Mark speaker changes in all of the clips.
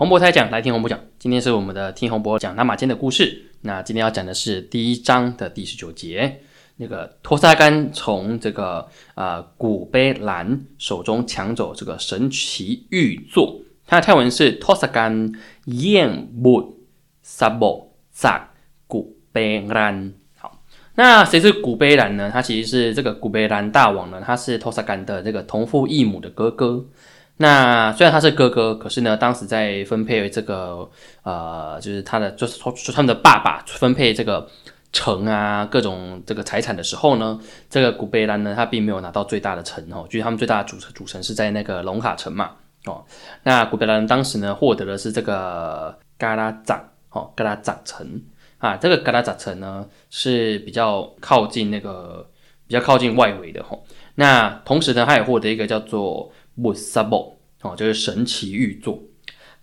Speaker 1: 洪博台讲，来听洪博讲。今天是我们的听洪博讲拉马间的故事。那今天要讲的是第一章的第十九节，那个托萨干从这个呃古贝兰手中抢走这个神奇玉座。它的泰文是托萨干燕木萨博萨古贝兰。好，那谁是古贝兰呢？他其实是这个古贝兰大王呢，他是托萨干的这个同父异母的哥哥。那虽然他是哥哥，可是呢，当时在分配这个呃，就是他的，就是说他们的爸爸分配这个城啊，各种这个财产的时候呢，这个古贝兰呢，他并没有拿到最大的城哦，就是他们最大的主城主城是在那个龙卡城嘛哦。那古贝兰当时呢，获得的是这个嘎拉掌哦，嘎拉掌城啊，这个嘎拉掌城呢是比较靠近那个比较靠近外围的吼。那同时呢，他也获得一个叫做 Musabo 哦，就是神奇玉座。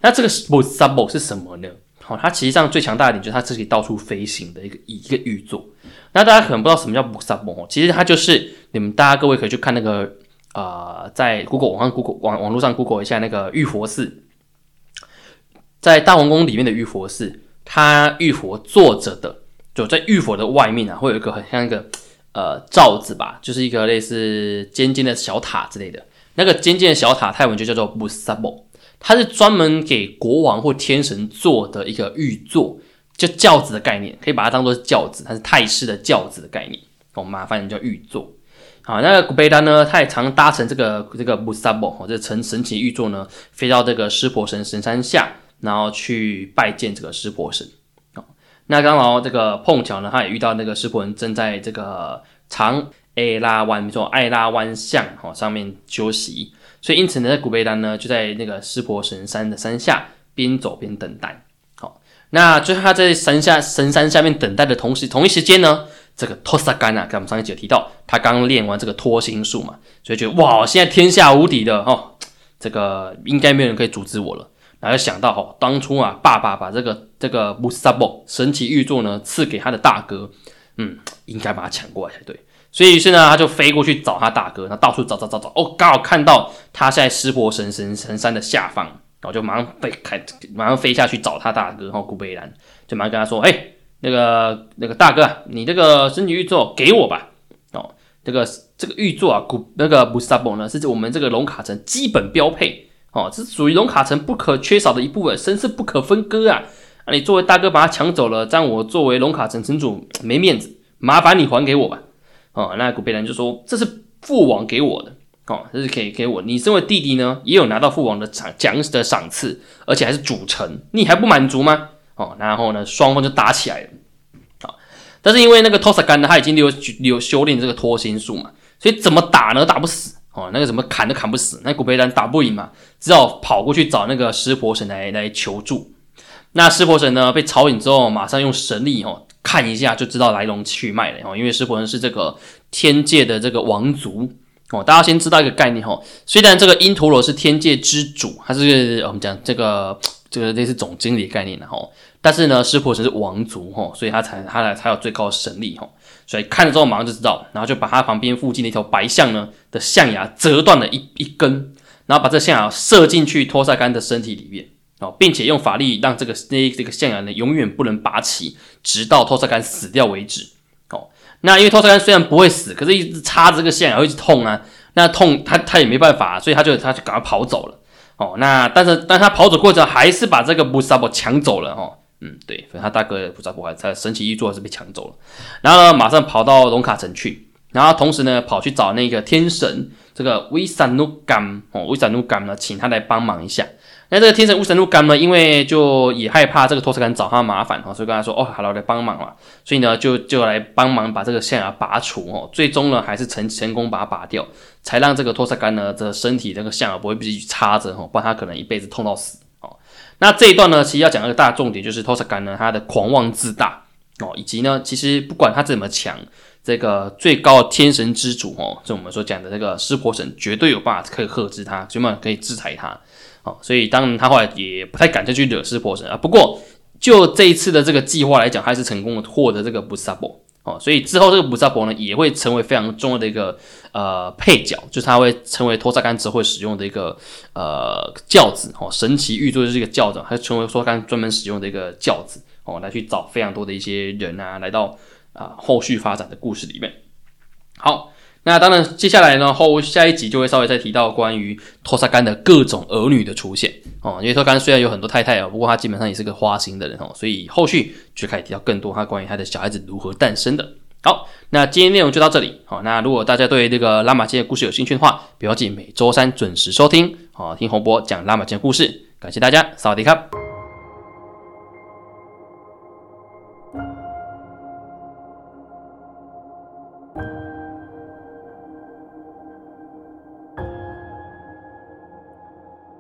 Speaker 1: 那这个 Musabo 是什么呢？哦，它实际上最强大的点就是它自己到处飞行的一个一个玉座。那大家可能不知道什么叫 Musabo 哦，其实它就是你们大家各位可以去看那个呃，在 Google 网上 Google 网网络上 Google 一下那个玉佛寺，在大皇宫里面的玉佛寺，它玉佛坐着的，就在玉佛的外面啊，会有一个很像一个呃罩子吧，就是一个类似尖尖的小塔之类的。那个尖尖的小塔，泰文就叫做 b u s a b o 它是专门给国王或天神做的一个玉座，就轿子的概念，可以把它当做是轿子，它是泰式的轿子的概念。我们麻烦叫玉座。好，那古贝丹呢，他也常搭乘这个这个 b u s a b o，这神神奇玉座呢，飞到这个湿婆神神山下，然后去拜见这个湿婆神。哦，那刚好这个碰巧呢，他也遇到那个湿婆神正在这个长。艾拉湾，没错，艾拉湾巷哈上面休息，所以因此呢，在古贝丹呢就在那个湿婆神山的山下边走边等待。好，那就他在山下神山下面等待的同时，同一时间呢，这个托萨干啊，跟我们上一集有提到，他刚练完这个托心术嘛，所以觉得哇，现在天下无敌的哦，这个应该没有人可以阻止我了。然后想到哦，当初啊，爸爸把这个这个穆萨博神奇玉座呢赐给他的大哥，嗯，应该把它抢过来才对。所以于是呢，他就飞过去找他大哥，他到处找找找找，哦，刚好看到他在湿婆神神神山的下方，然后就马上飞开，马上飞下去找他大哥，然后古贝兰就马上跟他说：“哎，那个那个大哥，你这个神奇玉座给我吧，哦，这个这个玉座啊，古那个布萨博呢，是我们这个龙卡城基本标配，哦，这是属于龙卡城不可缺少的一部分，神是不可分割啊！啊，你作为大哥把他抢走了，这样我作为龙卡城城主没面子，麻烦你还给我吧。”哦，那古贝兰就说：“这是父王给我的，哦，这是可以给我。你身为弟弟呢，也有拿到父王的奖奖的赏赐，而且还是主城，你还不满足吗？哦，然后呢，双方就打起来了。好，但是因为那个托萨干呢，他已经有有修炼这个脱心术嘛，所以怎么打呢？打不死哦，那个怎么砍都砍不死。那古贝兰打不赢嘛，只好跑过去找那个湿婆神来来求助。那湿婆神呢，被吵醒之后，马上用神力哦。”看一下就知道来龙去脉了哦，因为湿婆神是这个天界的这个王族哦。大家先知道一个概念哦，虽然这个因陀罗是天界之主，他是我们讲这个这个类似总经理概念的哈，但是呢，湿婆神是王族哈，所以他才他才才有最高神力哈。所以看了之后马上就知道，然后就把他旁边附近的一条白象呢的象牙折断了一一根，然后把这象牙射进去托萨干的身体里面。哦，并且用法力让这个那这个象牙呢永远不能拔起，直到托萨干死掉为止。哦，那因为托萨干虽然不会死，可是一直插这个象牙会一直痛啊，那痛他他也没办法，所以他就他就赶快跑走了。哦，那但是但他跑走过程还是把这个布萨博抢走了。哦，嗯，对，所以他大哥布萨博还他神奇玉座是被抢走了。然后呢，马上跑到龙卡城去，然后同时呢跑去找那个天神这个维萨努甘哦，维萨努甘呢，请他来帮忙一下。那这个天神乌神路干呢，因为就也害怕这个托斯干找他麻烦哦，所以跟他说哦，好了，来帮忙嘛。所以呢，就就来帮忙把这个象牙拔除哦。最终呢，还是成成功把它拔掉，才让这个托斯干呢的身体这个象牙不会继续插着哦，不然他可能一辈子痛到死哦。那这一段呢，其实要讲一个大重点，就是托斯干呢他的狂妄自大哦，以及呢，其实不管他怎么强，这个最高天神之主哦，就我们所讲的这个湿婆神，绝对有办法可以克制他，起码可以制裁他。所以当然他后来也不太敢再去惹湿婆神啊。不过就这一次的这个计划来讲，还是成功的获得这个布萨博哦，所以之后这个补萨博呢也会成为非常重要的一个呃配角，就是他会成为托萨干只会使用的一个呃轿子哦，神奇玉柱就是这个轿子，它成为托萨干专门使用的一个轿子哦，来去找非常多的一些人啊，来到啊后续发展的故事里面。好那当然接下来呢后下一集就会稍微再提到关于托萨干的各种儿女的出现。哦因为托干虽然有很多太太啊不过他基本上也是个花心的人哦所以后续就开始提到更多他关于他的小孩子如何诞生的。好那今天内容就到这里。好那如果大家对这个拉玛吉的故事有兴趣的话不要记每周三准时收听。好听洪波讲拉玛吉的故事感谢大家萨瓦迪卡。